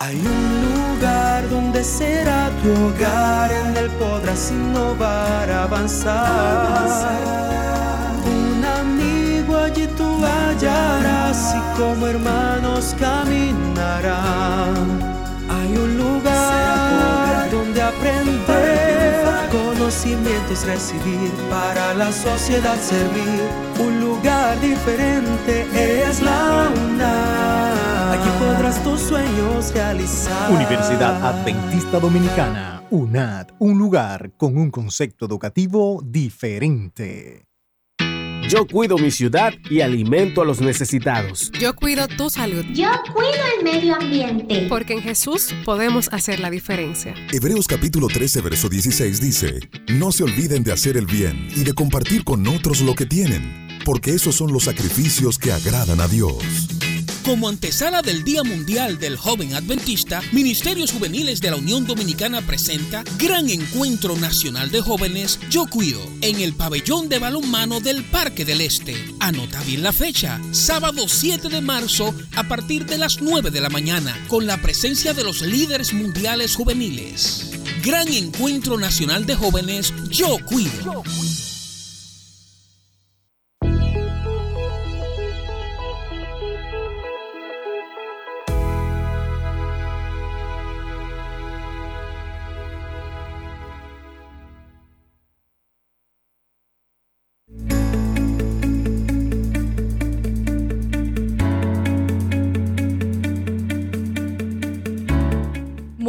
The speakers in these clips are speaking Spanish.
Hay un lugar donde será tu hogar, en él podrás innovar, avanzar. Un amigo allí tú hallarás y como hermanos caminarán. Hay un lugar donde aprender, conocimientos recibir, para la sociedad servir. Un lugar diferente es la. Tus sueños realizar. Universidad Adventista Dominicana, UNAD, un lugar con un concepto educativo diferente. Yo cuido mi ciudad y alimento a los necesitados. Yo cuido tu salud. Yo cuido el medio ambiente. Porque en Jesús podemos hacer la diferencia. Hebreos capítulo 13, verso 16 dice, No se olviden de hacer el bien y de compartir con otros lo que tienen, porque esos son los sacrificios que agradan a Dios. Como antesala del Día Mundial del Joven Adventista, Ministerios Juveniles de la Unión Dominicana presenta Gran Encuentro Nacional de Jóvenes Yo Cuido en el pabellón de balonmano del Parque del Este. Anota bien la fecha, sábado 7 de marzo a partir de las 9 de la mañana, con la presencia de los líderes mundiales juveniles. Gran Encuentro Nacional de Jóvenes Yo Cuido.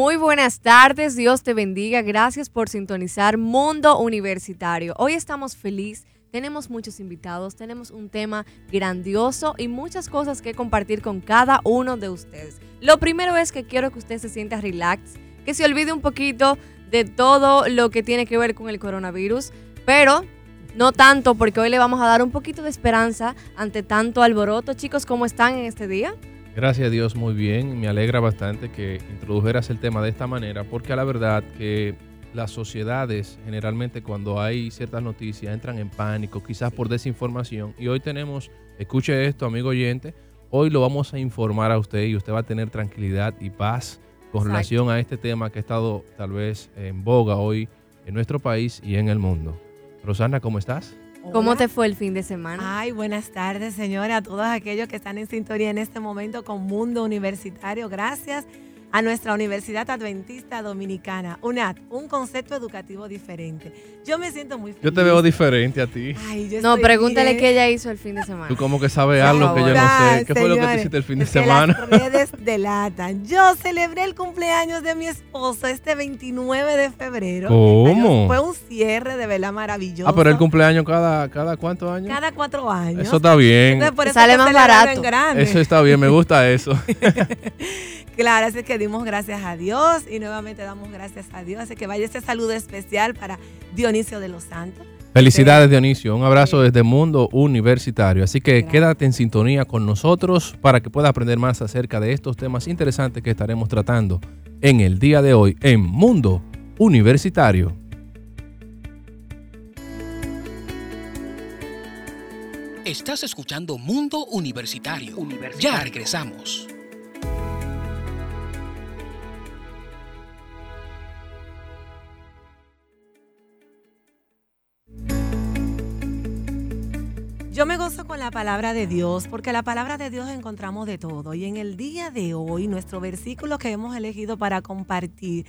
Muy buenas tardes, Dios te bendiga. Gracias por sintonizar Mundo Universitario. Hoy estamos felices, tenemos muchos invitados, tenemos un tema grandioso y muchas cosas que compartir con cada uno de ustedes. Lo primero es que quiero que usted se sienta relax, que se olvide un poquito de todo lo que tiene que ver con el coronavirus, pero no tanto porque hoy le vamos a dar un poquito de esperanza ante tanto alboroto. Chicos, ¿cómo están en este día? Gracias a Dios, muy bien. Me alegra bastante que introdujeras el tema de esta manera, porque a la verdad que las sociedades generalmente cuando hay ciertas noticias entran en pánico, quizás por desinformación. Y hoy tenemos, escuche esto, amigo oyente, hoy lo vamos a informar a usted y usted va a tener tranquilidad y paz con Exacto. relación a este tema que ha estado tal vez en boga hoy en nuestro país y en el mundo. Rosana, ¿cómo estás? ¿Cómo te fue el fin de semana? Ay, buenas tardes, señora, a todos aquellos que están en sintonía en este momento con Mundo Universitario. Gracias a nuestra Universidad Adventista Dominicana, UNAD, un concepto educativo diferente. Yo me siento muy feliz. Yo te veo diferente a ti. Ay, yo No, pregúntale bien. qué ella hizo el fin de semana. Tú como que sabes algo que yo no sé. ¿Qué fue lo que tú hiciste el fin de semana? Las redes delatan. Yo celebré el cumpleaños de mi esposo este 29 de febrero. ¿Cómo? Fue un cierre de vela maravilloso. Ah, pero el cumpleaños cada, cada cuántos años? Cada cuatro años. Eso está bien. Entonces, por eso Sale más barato. en grande. Eso está bien, me gusta eso. Claro, así que dimos gracias a Dios y nuevamente damos gracias a Dios. Así que vaya este saludo especial para Dionisio de los Santos. Felicidades, Dionisio. Un abrazo desde Mundo Universitario. Así que quédate en sintonía con nosotros para que puedas aprender más acerca de estos temas interesantes que estaremos tratando en el día de hoy en Mundo Universitario. Estás escuchando Mundo Universitario. Ya regresamos. Con la palabra de Dios porque la palabra de Dios encontramos de todo. Y en el día de hoy, nuestro versículo que hemos elegido para compartir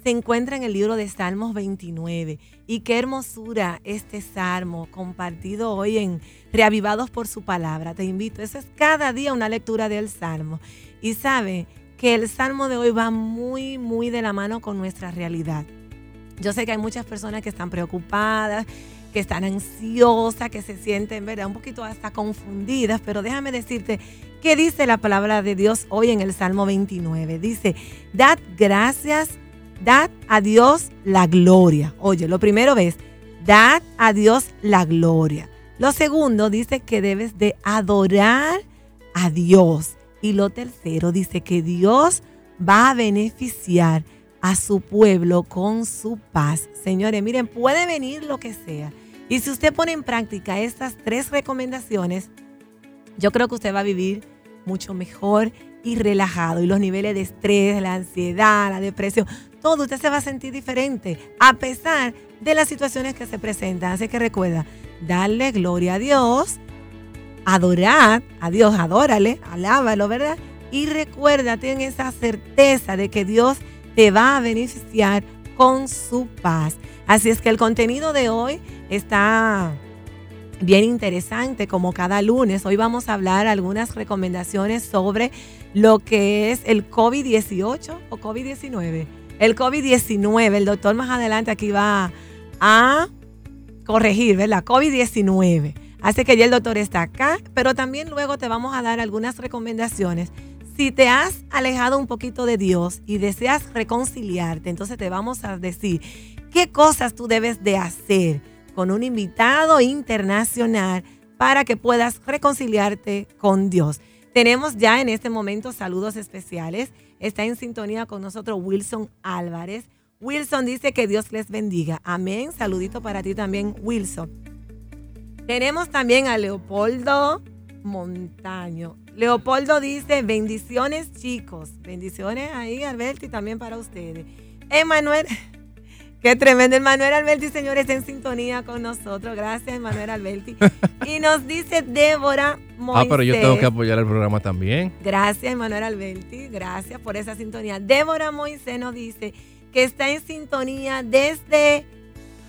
se encuentra en el libro de Salmos 29. Y qué hermosura este salmo compartido hoy en Reavivados por su palabra. Te invito, eso es cada día una lectura del salmo. Y sabe que el salmo de hoy va muy, muy de la mano con nuestra realidad. Yo sé que hay muchas personas que están preocupadas, que están ansiosas, que se sienten, ¿verdad? Un poquito hasta confundidas, pero déjame decirte qué dice la palabra de Dios hoy en el Salmo 29. Dice, dad gracias, dad a Dios la gloria. Oye, lo primero es, dad a Dios la gloria. Lo segundo dice que debes de adorar a Dios. Y lo tercero dice que Dios va a beneficiar a su pueblo con su paz. Señores, miren, puede venir lo que sea. Y si usted pone en práctica estas tres recomendaciones, yo creo que usted va a vivir mucho mejor y relajado. Y los niveles de estrés, la ansiedad, la depresión, todo usted se va a sentir diferente a pesar de las situaciones que se presentan. Así que recuerda, darle gloria a Dios, adorar a Dios, adórale, alábalo, ¿verdad? Y recuerda, ten esa certeza de que Dios te va a beneficiar con su paz. Así es que el contenido de hoy está bien interesante como cada lunes. Hoy vamos a hablar algunas recomendaciones sobre lo que es el COVID-18 o COVID-19. El COVID-19, el doctor más adelante aquí va a corregir, ¿verdad? COVID-19. Así que ya el doctor está acá, pero también luego te vamos a dar algunas recomendaciones. Si te has alejado un poquito de Dios y deseas reconciliarte, entonces te vamos a decir qué cosas tú debes de hacer con un invitado internacional para que puedas reconciliarte con Dios. Tenemos ya en este momento saludos especiales. Está en sintonía con nosotros Wilson Álvarez. Wilson dice que Dios les bendiga. Amén. Saludito para ti también, Wilson. Tenemos también a Leopoldo Montaño. Leopoldo dice, bendiciones chicos. Bendiciones ahí, Alberti, también para ustedes. Emanuel, qué tremendo. Emanuel Alberti, señores, está en sintonía con nosotros. Gracias, Emanuel Alberti. y nos dice Débora Moisés. Ah, pero yo tengo que apoyar el programa también. Gracias, Emanuel Alberti. Gracias por esa sintonía. Débora Moisés nos dice que está en sintonía desde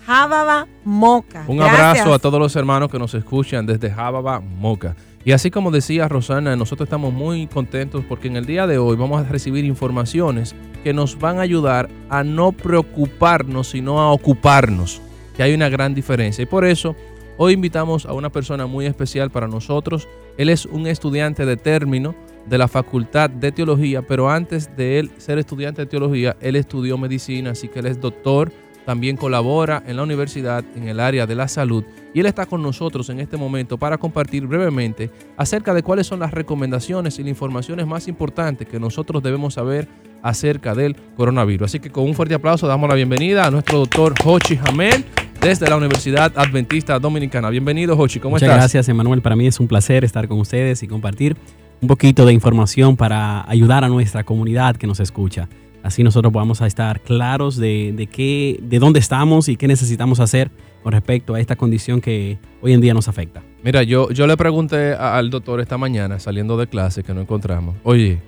Jababa Moca. Un abrazo a todos los hermanos que nos escuchan desde Jababa Moca. Y así como decía Rosana, nosotros estamos muy contentos porque en el día de hoy vamos a recibir informaciones que nos van a ayudar a no preocuparnos, sino a ocuparnos, que hay una gran diferencia. Y por eso hoy invitamos a una persona muy especial para nosotros. Él es un estudiante de término de la Facultad de Teología, pero antes de él ser estudiante de teología, él estudió medicina, así que él es doctor también colabora en la universidad en el área de la salud y él está con nosotros en este momento para compartir brevemente acerca de cuáles son las recomendaciones y las informaciones más importantes que nosotros debemos saber acerca del coronavirus. Así que con un fuerte aplauso damos la bienvenida a nuestro doctor Hochi Hamel desde la Universidad Adventista Dominicana. Bienvenido Hochi, ¿cómo Muchas estás? gracias Emanuel, para mí es un placer estar con ustedes y compartir un poquito de información para ayudar a nuestra comunidad que nos escucha. Así nosotros vamos a estar claros de, de, qué, de dónde estamos y qué necesitamos hacer con respecto a esta condición que hoy en día nos afecta. Mira, yo, yo le pregunté al doctor esta mañana, saliendo de clase, que no encontramos, oye,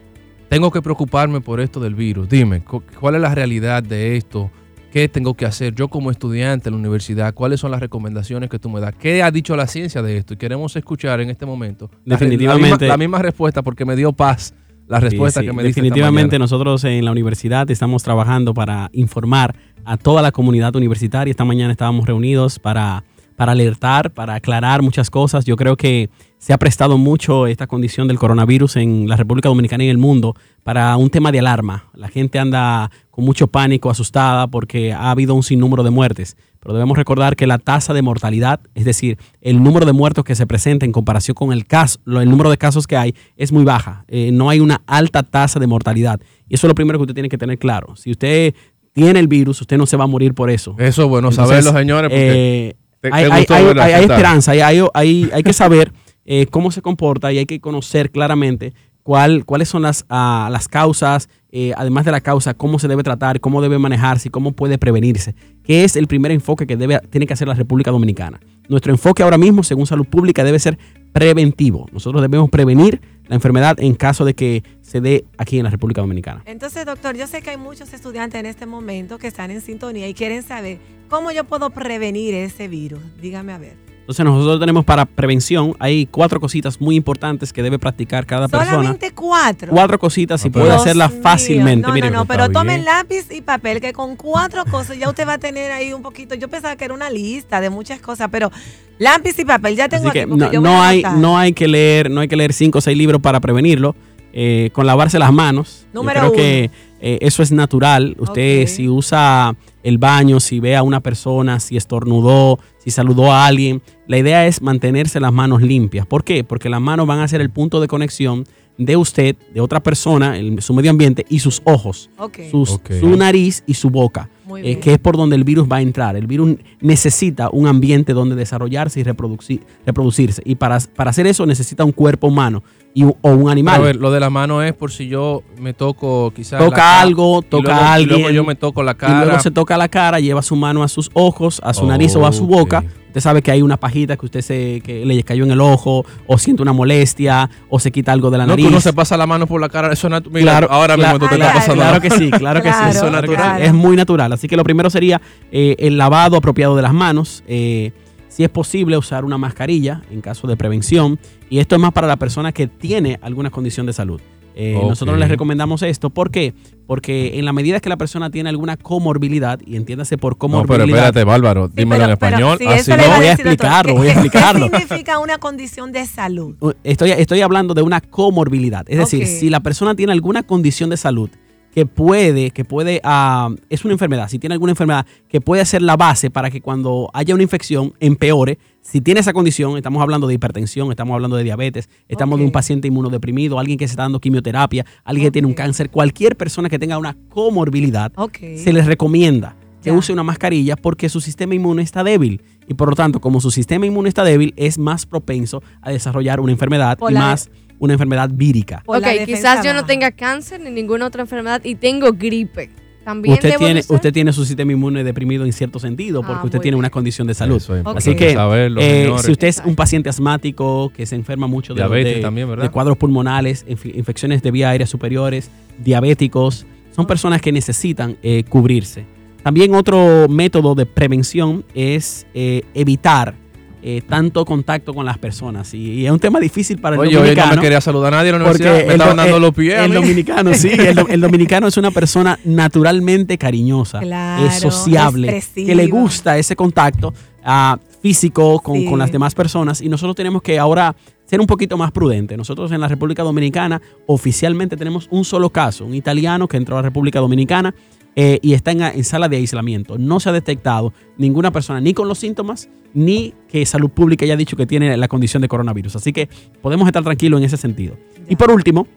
tengo que preocuparme por esto del virus. Dime, cu- ¿cuál es la realidad de esto? ¿Qué tengo que hacer yo como estudiante en la universidad? ¿Cuáles son las recomendaciones que tú me das? ¿Qué ha dicho la ciencia de esto? Y queremos escuchar en este momento Definitivamente. la misma, la misma respuesta porque me dio paz la respuesta Sí, sí. que me diste Definitivamente nosotros en la universidad estamos trabajando para informar a toda la comunidad universitaria. Esta mañana estábamos reunidos para, para alertar, para aclarar muchas cosas. Yo creo que se ha prestado mucho esta condición del coronavirus en la República Dominicana y en el mundo para un tema de alarma. La gente anda con mucho pánico, asustada porque ha habido un sinnúmero de muertes. Pero debemos recordar que la tasa de mortalidad, es decir, el número de muertos que se presenta en comparación con el, caso, el número de casos que hay, es muy baja. Eh, no hay una alta tasa de mortalidad. Y eso es lo primero que usted tiene que tener claro. Si usted tiene el virus, usted no se va a morir por eso. Eso es bueno Entonces, saberlo, señores, porque eh, te- hay, te hay- gustó hay- hay- esperanza, hay, hay, hay- hay que saber eh, cómo se comporta y hay que conocer claramente cuál, cuáles son las, ah, las causas, eh, además de la causa, cómo se debe tratar, cómo debe manejarse cómo puede prevenirse, que es el primer enfoque que debe, tiene que hacer la República Dominicana. Nuestro enfoque ahora mismo, según Salud Pública, debe ser preventivo. Nosotros debemos prevenir la enfermedad en caso de que se dé aquí en la República Dominicana. Entonces, doctor, yo sé que hay muchos estudiantes en este momento que están en sintonía y quieren saber cómo yo puedo prevenir ese virus. Dígame a ver. Entonces nosotros tenemos para prevención, hay cuatro cositas muy importantes que debe practicar cada persona. Solamente cuatro. Cuatro cositas y No, puede hacerlas Dios fácilmente. No, Mire, no, no, pero tomen bien. lápiz y papel, que con cuatro cosas ya usted va a tener ahí un poquito. Yo pensaba que era una lista de muchas cosas, pero lápiz y papel ya tengo Así aquí. que no, yo voy no a hay, no hay que leer, no hay que leer cinco o seis libros para prevenirlo. Eh, con lavarse las manos. Yo Número que eh, eso es natural. Usted si usa el baño, si ve a una persona, si estornudó, si saludó a alguien, la idea es mantenerse las manos limpias. ¿Por qué? Porque las manos van a ser el punto de conexión de usted, de otra persona, el- su medio ambiente y sus ojos, sus- su nariz y su boca. Eh, que es por donde el virus va a entrar. El virus necesita un ambiente donde desarrollarse y reproducir- reproducirse. Y para, para hacer eso necesita un cuerpo humano y, o un animal. A ver, lo de la mano es por si yo me toco quizás. toca algo, toca a alguien. Y luego yo me toco la Y cara. luego se toca la cara, lleva su mano a sus ojos, a su nariz o a su boca. Usted sabe que hay una pajita que usted se que le cayó en el ojo, o siente una molestia, o se quita algo de la no, nariz. uno se pasa la mano por la cara. Eso es natu- mira, Claro, ahora claro, mismo tú te claro, estás pasando. claro que sí, claro que sí. Eso es natural. natural. Es muy natural. Así que lo primero sería eh, el lavado apropiado de las manos. eh, si es posible, usar una mascarilla en caso de prevención. Y esto es más para la persona que tiene alguna condición de salud. Eh. Nosotros les recomendamos esto. ¿Por qué? Porque en la medida que la persona tiene alguna comorbilidad, y entiéndase por No, pero comorbilidad. espérate, Bárbaro. Dímelo en español. sí, así no. Voy a explicarlo, ¿Qué- voy a explicarlo. ¿Qué significa una condición de salud? Estoy, estoy hablando de una comorbilidad. Es decir, si la persona tiene alguna condición de salud que puede, que puede, ah, es una enfermedad, si tiene alguna enfermedad que puede ser la base para que cuando haya una infección empeore, si tiene esa condición, estamos hablando de hipertensión, estamos hablando de diabetes, estamos de un paciente inmunodeprimido, alguien que se está dando quimioterapia, alguien que tiene un cáncer, cualquier persona que tenga una comorbilidad, Ok. se les recomienda que use una mascarilla porque su sistema inmune está débil. Y por lo tanto, como su sistema inmune está débil, es más propenso a desarrollar una enfermedad y más una enfermedad vírica. Ok, defensa quizás yo no tenga cáncer ni ninguna otra enfermedad y tengo gripe. También Usted tiene, usar? usted tiene su sistema inmune deprimido en cierto sentido porque Ah, usted tiene bien. una condición de salud. Es Así que saberlo, eh, si usted es un paciente asmático que se enferma mucho de, Diabetes de- también, ¿verdad? de cuadros pulmonales, inf- infecciones de vía aérea superiores, diabéticos, son personas que necesitan eh, cubrirse. También otro método de prevención es eh, evitar eh, tanto contacto con las personas. Y, y es un tema difícil para el Oye, hoy no dominicano. me quería saludar a nadie en la Porque universidad. Me el, estaban do- dando el- los pies. el dominicano, sí, el, el dominicano es una persona naturalmente cariñosa, Claro, es sociable, expresiva. que le gusta ese contacto ah, físico con, Sí. con las demás personas y nosotros tenemos que ahora ser un poquito más prudentes. Nosotros en la República Dominicana oficialmente tenemos un solo caso, un italiano que entró a la República Dominicana eh, y está en, en sala de aislamiento. No se ha detectado ninguna persona ni con los síntomas ni que Salud Pública haya dicho que tiene la condición de coronavirus. Así que podemos estar tranquilos en ese sentido. Y por último,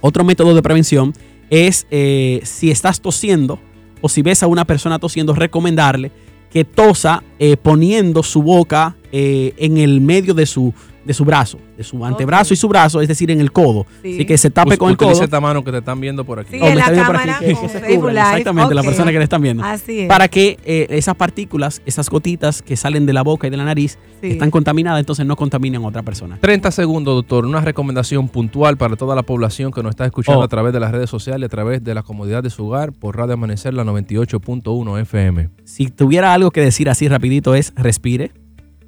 otro método de prevención es eh, si estás tosiendo o si ves a una persona tosiendo, recomendarle que tosa eh, poniendo su boca eh, en el medio de su, de su brazo, de su antebrazo y su brazo, es decir, en el codo. Sí. Así que se tape con el codo. esta mano que te están viendo por aquí. Sí, o en la está viendo por cámara aquí, que- con que Facebook Live, exactamente, la persona que le están viendo. Así es. Para que eh, esas partículas, esas gotitas que salen de la boca y de la nariz, Sí. que están contaminadas, entonces no contaminen a otra persona. 30 segundos, doctor. Una recomendación puntual para toda la población que nos está escuchando Oh. a través de las redes sociales, a través de la comodidad de su hogar, por Radio Amanecer, la 98.1 FM. Si tuviera algo que decir así rapidito es respire,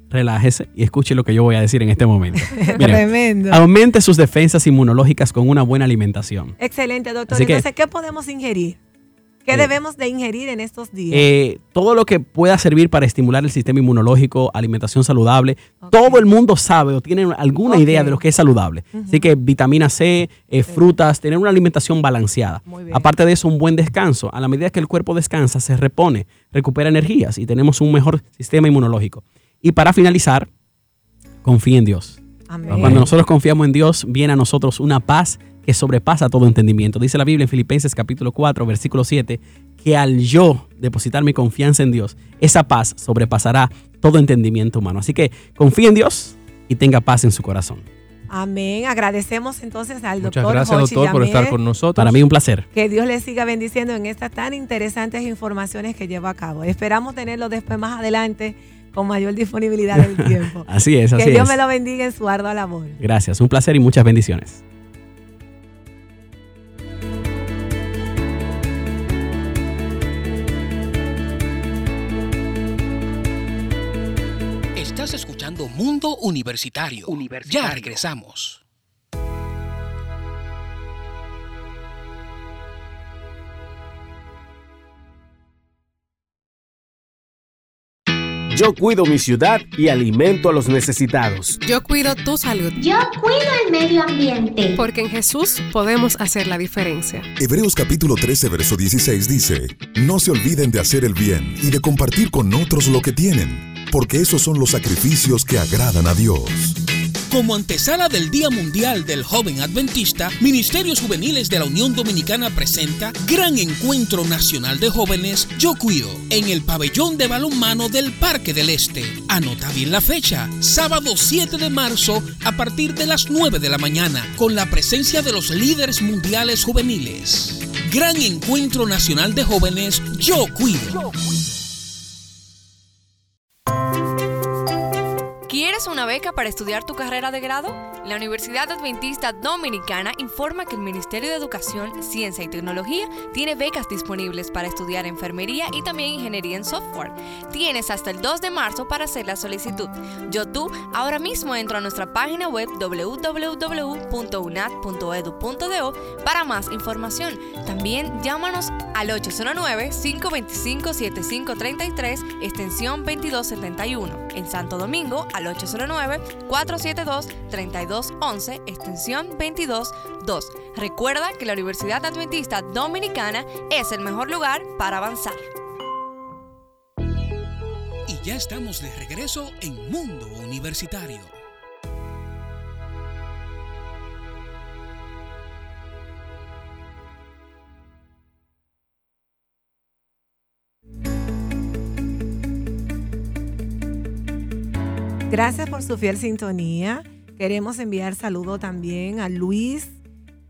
relájese y escuche lo que yo voy a decir en este momento. Tremendo. aumente sus defensas inmunológicas con una buena alimentación. Excelente, doctor. Así que- Entonces, ¿qué podemos ingerir? ¿Qué Eh, debemos de ingerir en estos días? Eh, todo lo que pueda servir para estimular el sistema inmunológico, alimentación saludable, todo el mundo sabe o tiene alguna idea de lo que es saludable. Así que vitamina C, eh, frutas, tener una alimentación balanceada. Muy bien. Aparte de eso, un buen descanso. A la medida que el cuerpo descansa, se repone, recupera energías y tenemos un mejor sistema inmunológico. Y para finalizar, confía en Dios. Amén. Cuando nosotros confiamos en Dios, viene a nosotros una paz que sobrepasa todo entendimiento. Dice la Biblia en Filipenses capítulo 4, versículo 7, que al yo depositar mi confianza en Dios, esa paz sobrepasará todo entendimiento humano. Así que confía en Dios y tenga paz en su corazón. Amén. Agradecemos entonces al Muchas doctor gracias, Jochi doctor, por estar con nosotros. Para mí un placer. Que Dios le siga bendiciendo en estas tan interesantes informaciones que lleva a cabo. Esperamos tenerlo después más adelante con mayor disponibilidad del tiempo. Así es, así que Dios es. me lo bendiga en su ardua labor. Gracias, un placer y muchas bendiciones. Estás escuchando Mundo Universitario. Ya regresamos. Yo cuido mi ciudad y alimento a los necesitados. Yo cuido tu salud. Yo cuido el medio ambiente. Porque en Jesús podemos hacer la diferencia. Hebreos capítulo 13, verso 16 dice, No se olviden de hacer el bien y de compartir con otros lo que tienen, porque esos son los sacrificios que agradan a Dios. Como antesala del Día Mundial del Joven Adventista, Ministerios Juveniles de la Unión Dominicana presenta Gran Encuentro Nacional de Jóvenes Yo Cuido en el pabellón de balonmano del Parque del Este. Anota bien la fecha, sábado 7 de marzo a partir de las 9 de la mañana, con la presencia de los líderes mundiales juveniles. Gran Encuentro Nacional de Jóvenes Yo Cuido. ¿Quieres una beca para estudiar tu carrera de grado? La Universidad Adventista Dominicana informa que el Ministerio de Educación, Ciencia y Tecnología tiene becas disponibles para estudiar enfermería y también ingeniería en software. Tienes hasta el 2 de marzo para hacer la solicitud. Yo tú ahora mismo entro a nuestra página web www.unat.edu.do para más información. También llámanos al 809-525-7533, extensión 2271. En Santo Domingo al 809-472-3211, extensión 222. Recuerda que la Universidad Adventista Dominicana es el mejor lugar para avanzar. Y ya estamos de regreso en Mundo Universitario. Gracias por su fiel sintonía. Queremos enviar saludo también a Luis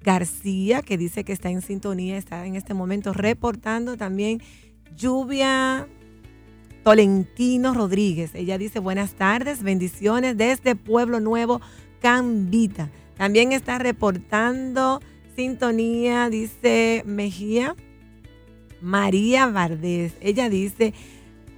García, que dice que está en sintonía, está en este momento reportando también lluvia Tolentino Rodríguez. Ella dice buenas tardes, bendiciones desde Pueblo Nuevo, Cambita. También está reportando sintonía, dice Mejía María Vardés. Ella dice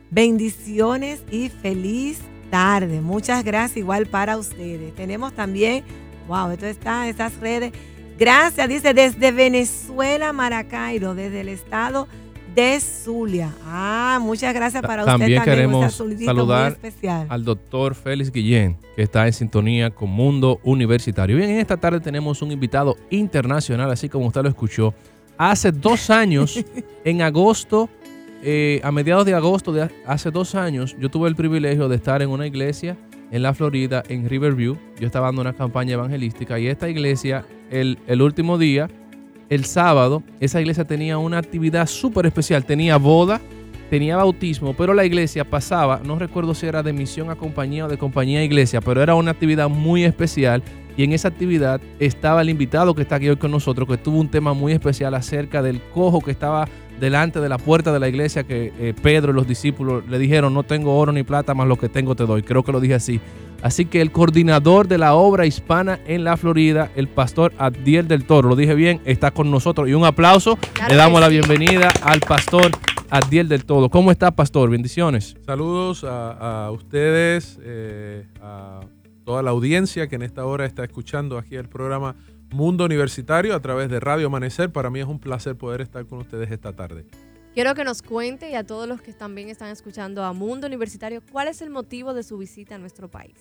bendiciones y feliz tarde. Muchas gracias igual para ustedes. Tenemos también, wow, esto está en estas redes. Gracias, dice desde Venezuela, Maracaibo, desde el estado de Zulia. Ah, muchas gracias para usted también. También queremos saludar al doctor Félix Guillén, que está en sintonía con Mundo Universitario. Bien, en esta tarde tenemos un invitado internacional, así como usted lo escuchó. Hace dos años, en agosto eh, a mediados de agosto de hace dos años, yo tuve el privilegio de estar en una iglesia en la Florida, en Riverview. Yo estaba dando una campaña evangelística y esta iglesia, el, el último día, el sábado, esa iglesia tenía una actividad súper especial. Tenía boda, tenía bautismo, pero la iglesia pasaba, no recuerdo si era de misión a compañía o de compañía a iglesia, pero era una actividad muy especial. Y en esa actividad estaba el invitado que está aquí hoy con nosotros, que tuvo un tema muy especial acerca del cojo que estaba delante de la puerta de la iglesia que eh, Pedro y los discípulos le dijeron, no tengo oro ni plata, más lo que tengo te doy. Creo que lo dije así. Así que el coordinador de la obra hispana en la Florida, el pastor Adiel del Toro, lo dije bien, está con nosotros. Y un aplauso, le damos la bienvenida al pastor Adiel del Toro. ¿Cómo está, pastor? Bendiciones. Saludos a, ustedes, eh, a toda la audiencia que en esta hora está escuchando aquí el programa Mundo Universitario a través de Radio Amanecer. Para mí es un placer poder estar con ustedes esta tarde. Quiero que nos cuente y a todos los que también están escuchando a Mundo Universitario, ¿cuál es el motivo de su visita a nuestro país?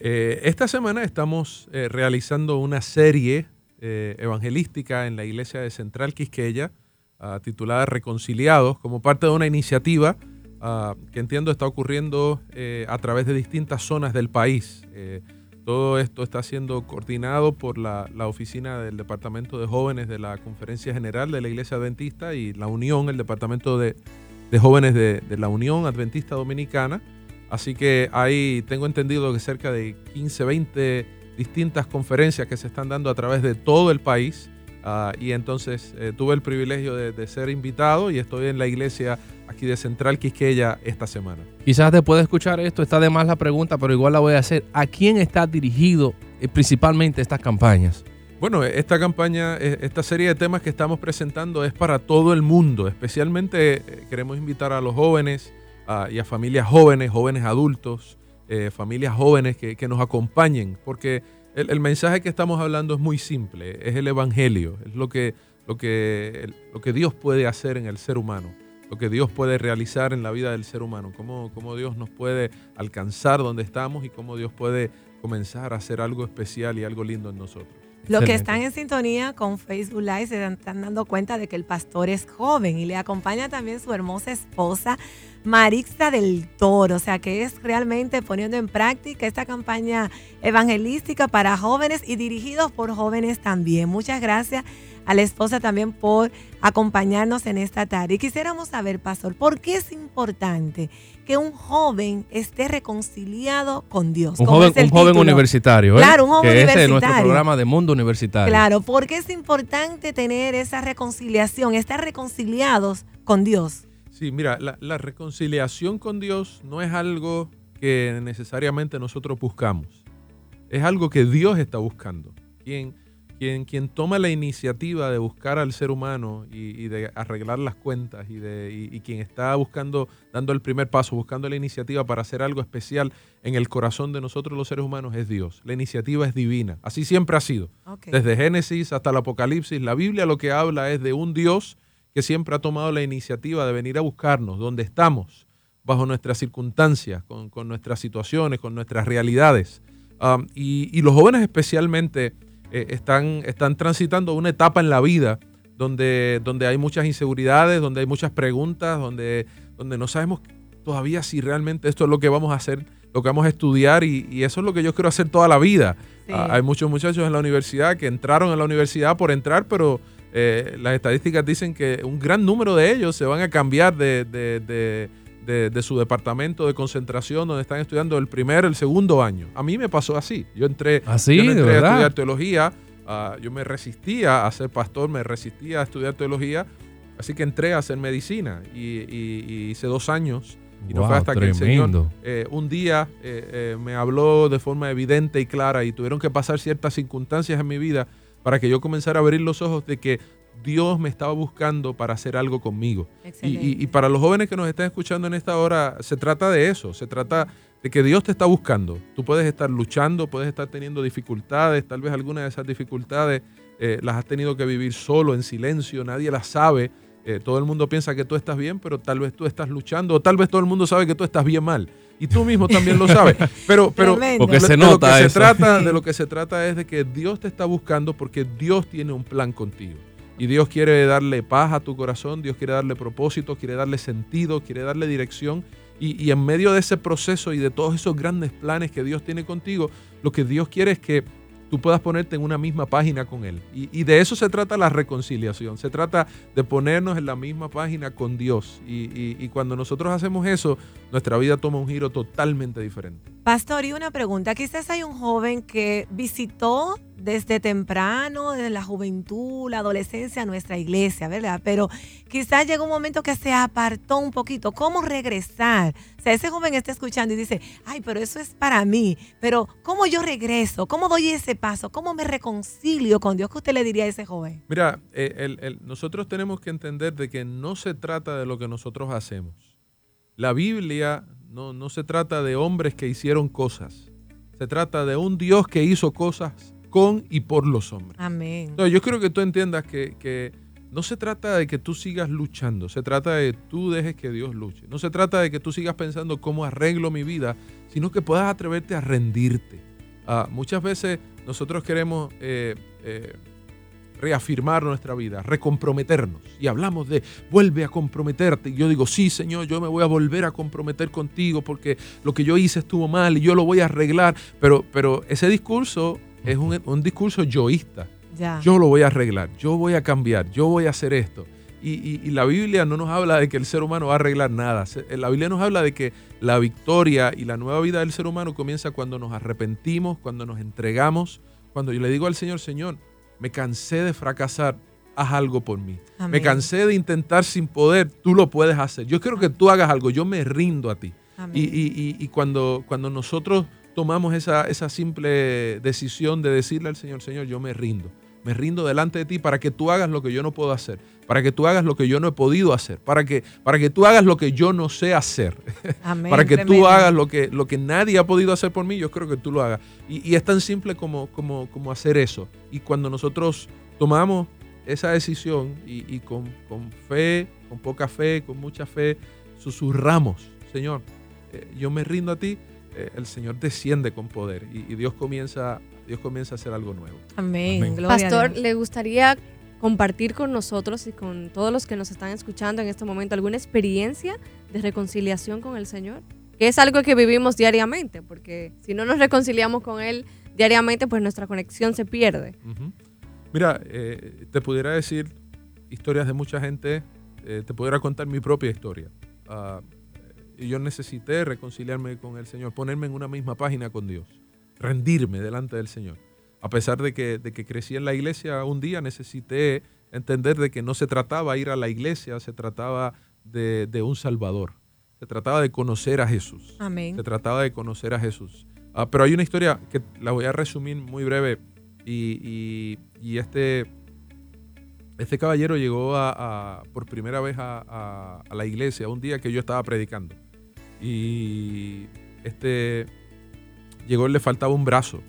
Eh, esta semana estamos eh, realizando una serie eh, evangelística en la iglesia de Central Quisqueya, ah, titulada Reconciliados, como parte de una iniciativa ah, que entiendo está ocurriendo a través de distintas zonas del país. Todo esto está siendo coordinado por la, oficina del Departamento de Jóvenes de la Conferencia General de la Iglesia Adventista y la Unión, el Departamento de, Jóvenes de, la Unión Adventista Dominicana. Así que ahí tengo entendido que cerca de 15, 20 distintas conferencias que se están dando a través de todo el país. Ah, y entonces eh, tuve el privilegio de, de ser invitado y estoy en la iglesia aquí de Central Quisqueya esta semana. Quizás después de escuchar esto está de más la pregunta, pero igual la voy a hacer. ¿A quién está dirigido eh, principalmente estas campañas? Bueno, esta campaña, eh, esta serie de temas que estamos presentando es para todo el mundo. Especialmente eh, queremos invitar a los jóvenes y a familias jóvenes, jóvenes adultos, familias jóvenes que, nos acompañen, porque el, mensaje que estamos hablando es muy simple, es el Evangelio, es lo que, lo que, lo que Dios puede hacer en el ser humano lo que Dios puede realizar en la vida del ser humano, cómo, cómo Dios nos puede alcanzar donde estamos y cómo Dios puede comenzar a hacer algo especial y algo lindo en nosotros. Los que están en sintonía con Facebook Live se están dando cuenta de que el pastor es joven y le acompaña también su hermosa esposa Marixa del Toro, o sea que es realmente poniendo en práctica esta campaña evangelística para jóvenes y dirigidos por jóvenes también. Muchas gracias a la esposa también por acompañarnos en esta tarde. Y quisiéramos saber, pastor, ¿por qué es importante que un joven esté reconciliado con Dios? Un joven, un universitario, ¿eh? Claro, un joven que ese es nuestro universitario. programa de Mundo Universitario. Claro, porque es importante tener esa reconciliación, estar reconciliados con Dios. Sí, mira, la, la reconciliación con Dios no es algo que necesariamente nosotros buscamos. Es algo que Dios está buscando. Quien, quien, quien toma la iniciativa de buscar al ser humano y, y de arreglar las cuentas y, de, y- y quien está buscando, dando el primer paso, buscando la iniciativa para hacer algo especial en el corazón de nosotros los seres humanos es Dios. La iniciativa es divina. Así siempre ha sido. Desde Génesis hasta el Apocalipsis, la Biblia lo que habla es de un Dios que siempre ha tomado la iniciativa de venir a buscarnos donde estamos, bajo nuestras circunstancias, con, con nuestras situaciones, con nuestras realidades. Um, y, y los jóvenes especialmente eh, están, están transitando una etapa en la vida donde, donde hay muchas inseguridades, donde hay muchas preguntas, donde, donde no sabemos todavía si realmente esto es lo que vamos a hacer, lo que vamos a estudiar y, y eso es lo que yo quiero hacer toda la vida. Sí. Ah, hay muchos muchachos en la universidad que entraron a la universidad por entrar, pero eh, las estadísticas dicen que un gran número de ellos se van a cambiar de, de- de- de- de su departamento de concentración donde están estudiando el primer, el segundo año. A mí me pasó así. Yo entré, ¿Ah, sí? yo no ¿De entré a estudiar teología, ah, yo me resistía a ser pastor, me resistía a estudiar teología, así que entré a hacer medicina y, y- y hice dos años. Y no fue hasta que el. Señor eh, un día eh, eh, me habló de forma evidente y clara y tuvieron que pasar ciertas circunstancias en mi vida para que yo comenzara a abrir los ojos de que Dios me estaba buscando para hacer algo conmigo. Y, y- y para los jóvenes que nos están escuchando en esta hora, se trata de eso, se trata de que Dios te está buscando. Tú puedes estar luchando, puedes estar teniendo dificultades, tal vez algunas de esas dificultades eh, las has tenido que vivir solo, en silencio, nadie las sabe. Eh, todo el mundo piensa que tú estás bien, pero tal vez tú estás luchando, o tal vez todo el mundo sabe que tú estás bien mal. Y tú mismo también lo sabes. Pero, pero. Porque se de lo nota que se eso. trata, de lo que se trata es de que Dios te está buscando porque Dios tiene un plan contigo. Y Dios quiere darle paz a tu corazón, Dios quiere darle propósito, quiere darle sentido, quiere darle dirección. Y, en medio de ese proceso y de todos esos grandes planes que Dios tiene contigo, lo que Dios quiere es que tú puedas ponerte en una misma página con Él. Y, de eso se trata la reconciliación. Se trata de ponernos en la misma página con Dios. Y cuando nosotros hacemos eso, nuestra vida toma un giro totalmente diferente. Pastor, y una pregunta. Quizás hay un joven que visitó desde temprano, desde la juventud, la adolescencia, nuestra iglesia, ¿verdad? Pero quizás llegó un momento que se apartó un poquito. ¿Cómo regresar? O sea, ese joven está escuchando y dice, ay, pero eso es para mí. Pero ¿cómo yo regreso? ¿Cómo doy ese paso? ¿Cómo me reconcilio con Dios? ¿Qué usted le diría a ese joven? Mira, eh, el- nosotros tenemos que entender de que no se trata de lo que nosotros hacemos. La Biblia no, no se trata de hombres que hicieron cosas. Se trata de un Dios que hizo cosas con y por los hombres. Amén. Entonces, yo quiero que tú entiendas que, que no se trata de que tú sigas luchando, se trata de que tú dejes que Dios luche. No se trata de que tú sigas pensando cómo arreglo mi vida, sino que puedas atreverte a rendirte. Ah, muchas veces nosotros queremos eh, eh, reafirmar nuestra vida, recomprometernos. Y hablamos de vuelve a comprometerte. Y yo digo, sí, Señor, yo me voy a volver a comprometer contigo porque lo que yo hice estuvo mal y yo lo voy a arreglar. Pero, pero ese discurso es un, un discurso yoísta. Ya. Yo lo voy a arreglar, yo voy a cambiar, yo voy a hacer esto. Y, y- y la Biblia no nos habla de que el ser humano va a arreglar nada. Se- La Biblia nos habla de que la victoria y la nueva vida del ser humano comienza cuando nos arrepentimos, cuando nos entregamos, cuando yo le digo al Señor, Señor, me cansé de fracasar, haz algo por mí. Me cansé de intentar sin poder, tú lo puedes hacer. Yo quiero que tú hagas algo, yo me rindo a ti. Amén. Y, y- y- y cuando, cuando nosotros tomamos esa, esa simple decisión de decirle al Señor, Señor, yo me rindo. Me rindo delante de ti para que tú hagas lo que yo no puedo hacer, para que tú hagas lo que yo no he podido hacer, para que, para que tú hagas lo que yo no sé hacer, Amén. para que tú hagas lo que, lo que nadie ha podido hacer por mí, yo creo que tú lo hagas. Y, y es tan simple como, como, como hacer eso. Y cuando nosotros tomamos esa decisión y, y con, con fe, con poca fe, con mucha fe, susurramos, Señor, eh, yo me rindo a ti, eh, el Señor desciende con poder y, y Dios comienza Dios comienza a hacer algo nuevo. Amén. Pastor, ¿le gustaría compartir con nosotros y con todos los que nos están escuchando en este momento alguna experiencia de reconciliación con el Señor? Que es algo que vivimos diariamente, porque si no nos reconciliamos con Él diariamente, pues nuestra conexión se pierde. Mira, eh, te pudiera decir historias de mucha gente, eh, te pudiera contar mi propia historia. Y yo necesité reconciliarme con el Señor, ponerme en una misma página con Dios, rendirme delante del Señor. A pesar de que, de que crecí en la iglesia, un día necesité entender de que no se trataba de ir a la iglesia, se trataba de, de un Salvador. Se trataba de conocer a Jesús. Amén. Se trataba de conocer a Jesús. Ah, pero hay una historia que la voy a resumir muy breve. Y, y, y este, este caballero llegó a, a, por primera vez a, a, la iglesia un día que yo estaba predicando. Y este llegó, le faltaba un brazo.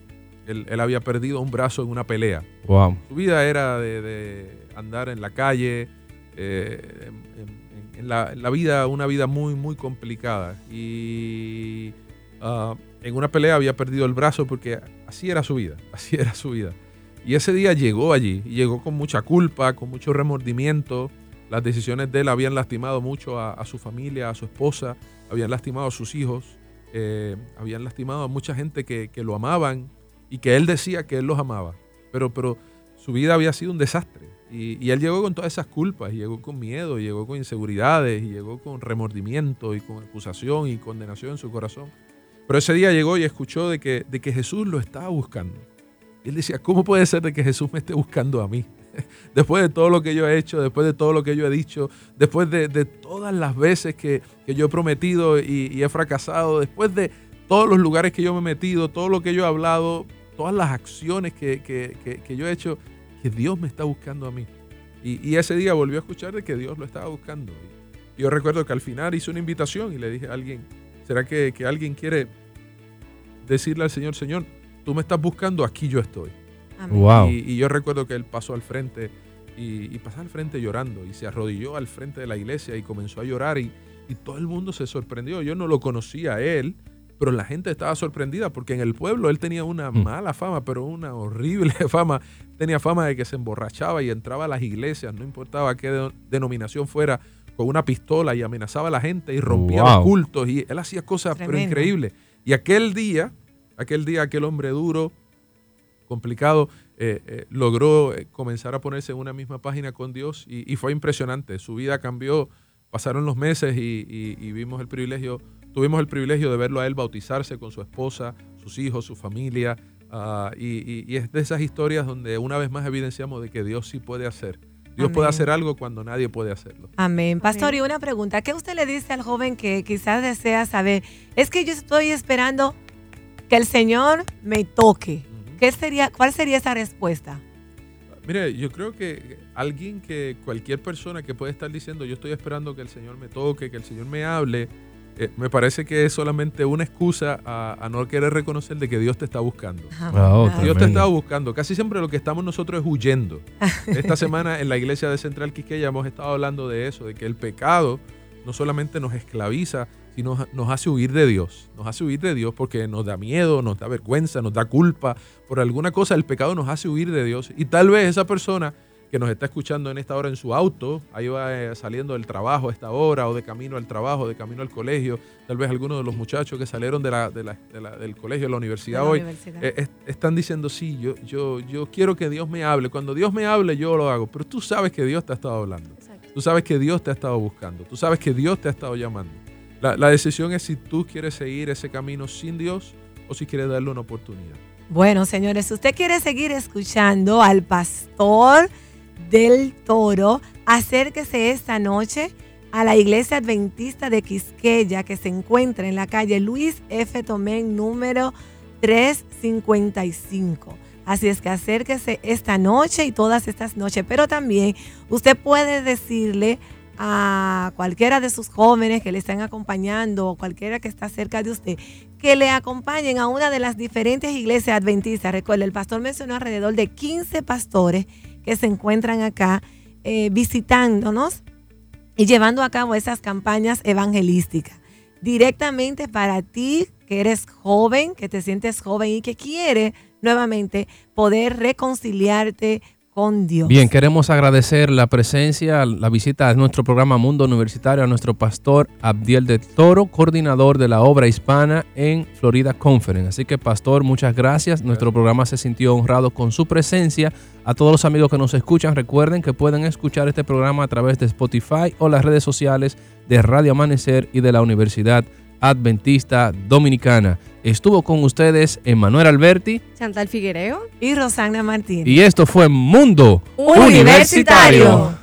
Él, él había perdido un brazo en una pelea. Wow. Su vida era de, de andar en la calle, eh, en, en, la, en, la, vida, una vida muy, muy complicada. Y uh, en una pelea había perdido el brazo porque así era su vida, así era su vida. Y ese día llegó allí, y llegó con mucha culpa, con mucho remordimiento. Las decisiones de él habían lastimado mucho a, a su familia, a su esposa, habían lastimado a sus hijos, eh, habían lastimado a mucha gente que, que, lo amaban y que él decía que él los amaba. Pero, pero su vida había sido un desastre. Y, y, él llegó con todas esas culpas, llegó con miedo, llegó con inseguridades, y llegó con remordimiento, y con acusación y condenación en su corazón. Pero ese día llegó y escuchó de que, de que Jesús lo estaba buscando. Y él decía, ¿cómo puede ser de que Jesús me esté buscando a mí? después de todo lo que yo he hecho, después de todo lo que yo he dicho, después de, de todas las veces que, que, yo he prometido y, he fracasado, después de todos los lugares que yo me he metido, todo lo que yo he hablado, todas las acciones que, que, que yo he hecho, que Dios me está buscando a mí. Y, y, ese día volvió a escuchar de que Dios lo estaba buscando. Y yo recuerdo que al final hice una invitación y le dije a alguien, ¿será que, que alguien quiere decirle al Señor, Señor, tú me estás buscando, aquí yo estoy. Wow. Y, y, yo recuerdo que él pasó al frente y, y, pasó al frente llorando y se arrodilló al frente de la iglesia y comenzó a llorar y, y, todo el mundo se sorprendió. Yo no lo conocía a él, pero la gente estaba sorprendida porque en el pueblo él tenía una mm. mala fama, pero una horrible fama. Tenía fama de que se emborrachaba y entraba a las iglesias, no importaba qué de, denominación fuera, con una pistola y amenazaba a la gente y rompía wow. los cultos y él hacía cosas pero increíbles. Y aquel día, aquel día, aquel hombre duro, complicado, eh, eh, logró eh, comenzar a ponerse en una misma página con Dios y, y fue impresionante. Su vida cambió, pasaron los meses y, y, y, vimos el privilegio, tuvimos el privilegio de verlo a él bautizarse con su esposa, sus hijos, su familia. Uh, y, es de esas historias donde una vez más evidenciamos de que Dios sí puede hacer. Dios Amén. puede hacer algo cuando nadie puede hacerlo. Amén. Pastor, y una pregunta. ¿Qué usted le dice al joven que quizás desea saber? Es que yo estoy esperando que el Señor me toque. ¿Qué sería, ¿Cuál sería esa respuesta? Mire, yo creo que alguien que, cualquier persona que puede estar diciendo, yo estoy esperando que el Señor me toque, que el Señor me hable, eh, me parece que es solamente una excusa a, a, no querer reconocer de que Dios te está buscando. Oh, Dios te está buscando. Casi siempre lo que estamos nosotros es huyendo. Esta semana en la iglesia de Central Quisqueya hemos estado hablando de eso, de que el pecado no solamente nos esclaviza, nos, nos, hace huir de Dios. Nos hace huir de Dios porque nos da miedo, nos da vergüenza, nos da culpa. Por alguna cosa el pecado nos hace huir de Dios. Y tal vez esa persona que nos está escuchando en esta hora en su auto, ahí va eh, saliendo del trabajo a esta hora, o de camino al trabajo, de camino al colegio, tal vez algunos de los muchachos que salieron de la, de la, de la, del colegio, de la universidad hoy, universidad. Eh, est están diciendo, sí, yo, yo, yo quiero que Dios me hable. Cuando Dios me hable, yo lo hago. Pero tú sabes que Dios te ha estado hablando. Exacto. Tú sabes que Dios te ha estado buscando. Tú sabes que Dios te ha estado llamando. La, la, decisión es si tú quieres seguir ese camino sin Dios o si quieres darle una oportunidad. Bueno, señores, si usted quiere seguir escuchando al pastor del toro, acérquese esta noche a la iglesia adventista de Quisqueya que se encuentra en la calle Luis F. Tomén número 355. Así es que acérquese esta noche y todas estas noches, pero también usted puede decirle a cualquiera de sus jóvenes que le están acompañando o cualquiera que está cerca de usted, que le acompañen a una de las diferentes iglesias adventistas. Recuerde, el pastor mencionó alrededor de 15 pastores que se encuentran acá eh, visitándonos y llevando a cabo esas campañas evangelísticas. Directamente para ti que eres joven, que te sientes joven y que quiere nuevamente poder reconciliarte con Dios. Bien, queremos agradecer la presencia, la visita a nuestro programa Mundo Universitario a nuestro pastor Abdiel de Toro, coordinador de la obra hispana en Florida Conference. Así que, pastor, muchas gracias. Nuestro programa se sintió honrado con su presencia. A todos los amigos que nos escuchan, recuerden que pueden escuchar este programa a través de Spotify o las redes sociales de Radio Amanecer y de la Universidad Adventista Dominicana. Estuvo con ustedes Emanuel Alberti Chantal Figuereo y Rosana Martín. y esto fue Mundo Universitario.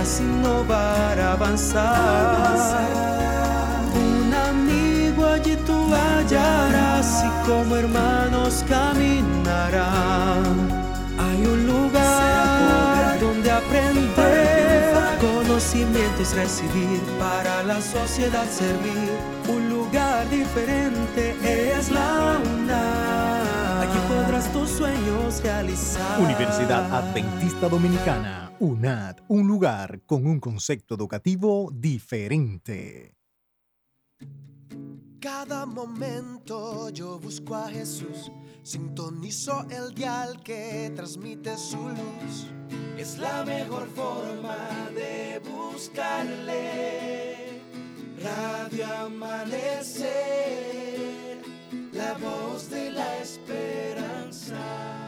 Podrás innovar, avanzar. Un amigo allí tú hallarás y como hermanos caminarán. Hay un lugar donde aprender conocimientos recibir, para la sociedad servir. Un lugar diferente es la UNAM. Aquí podrás tus sueños realizar. Universidad Adventista Dominicana, UNAD, un lugar con un concepto educativo diferente. Cada momento yo busco a Jesús, sintonizo el dial que transmite su luz. Es la mejor forma de buscarle. Radio Amanecer, la voz de la esperanza.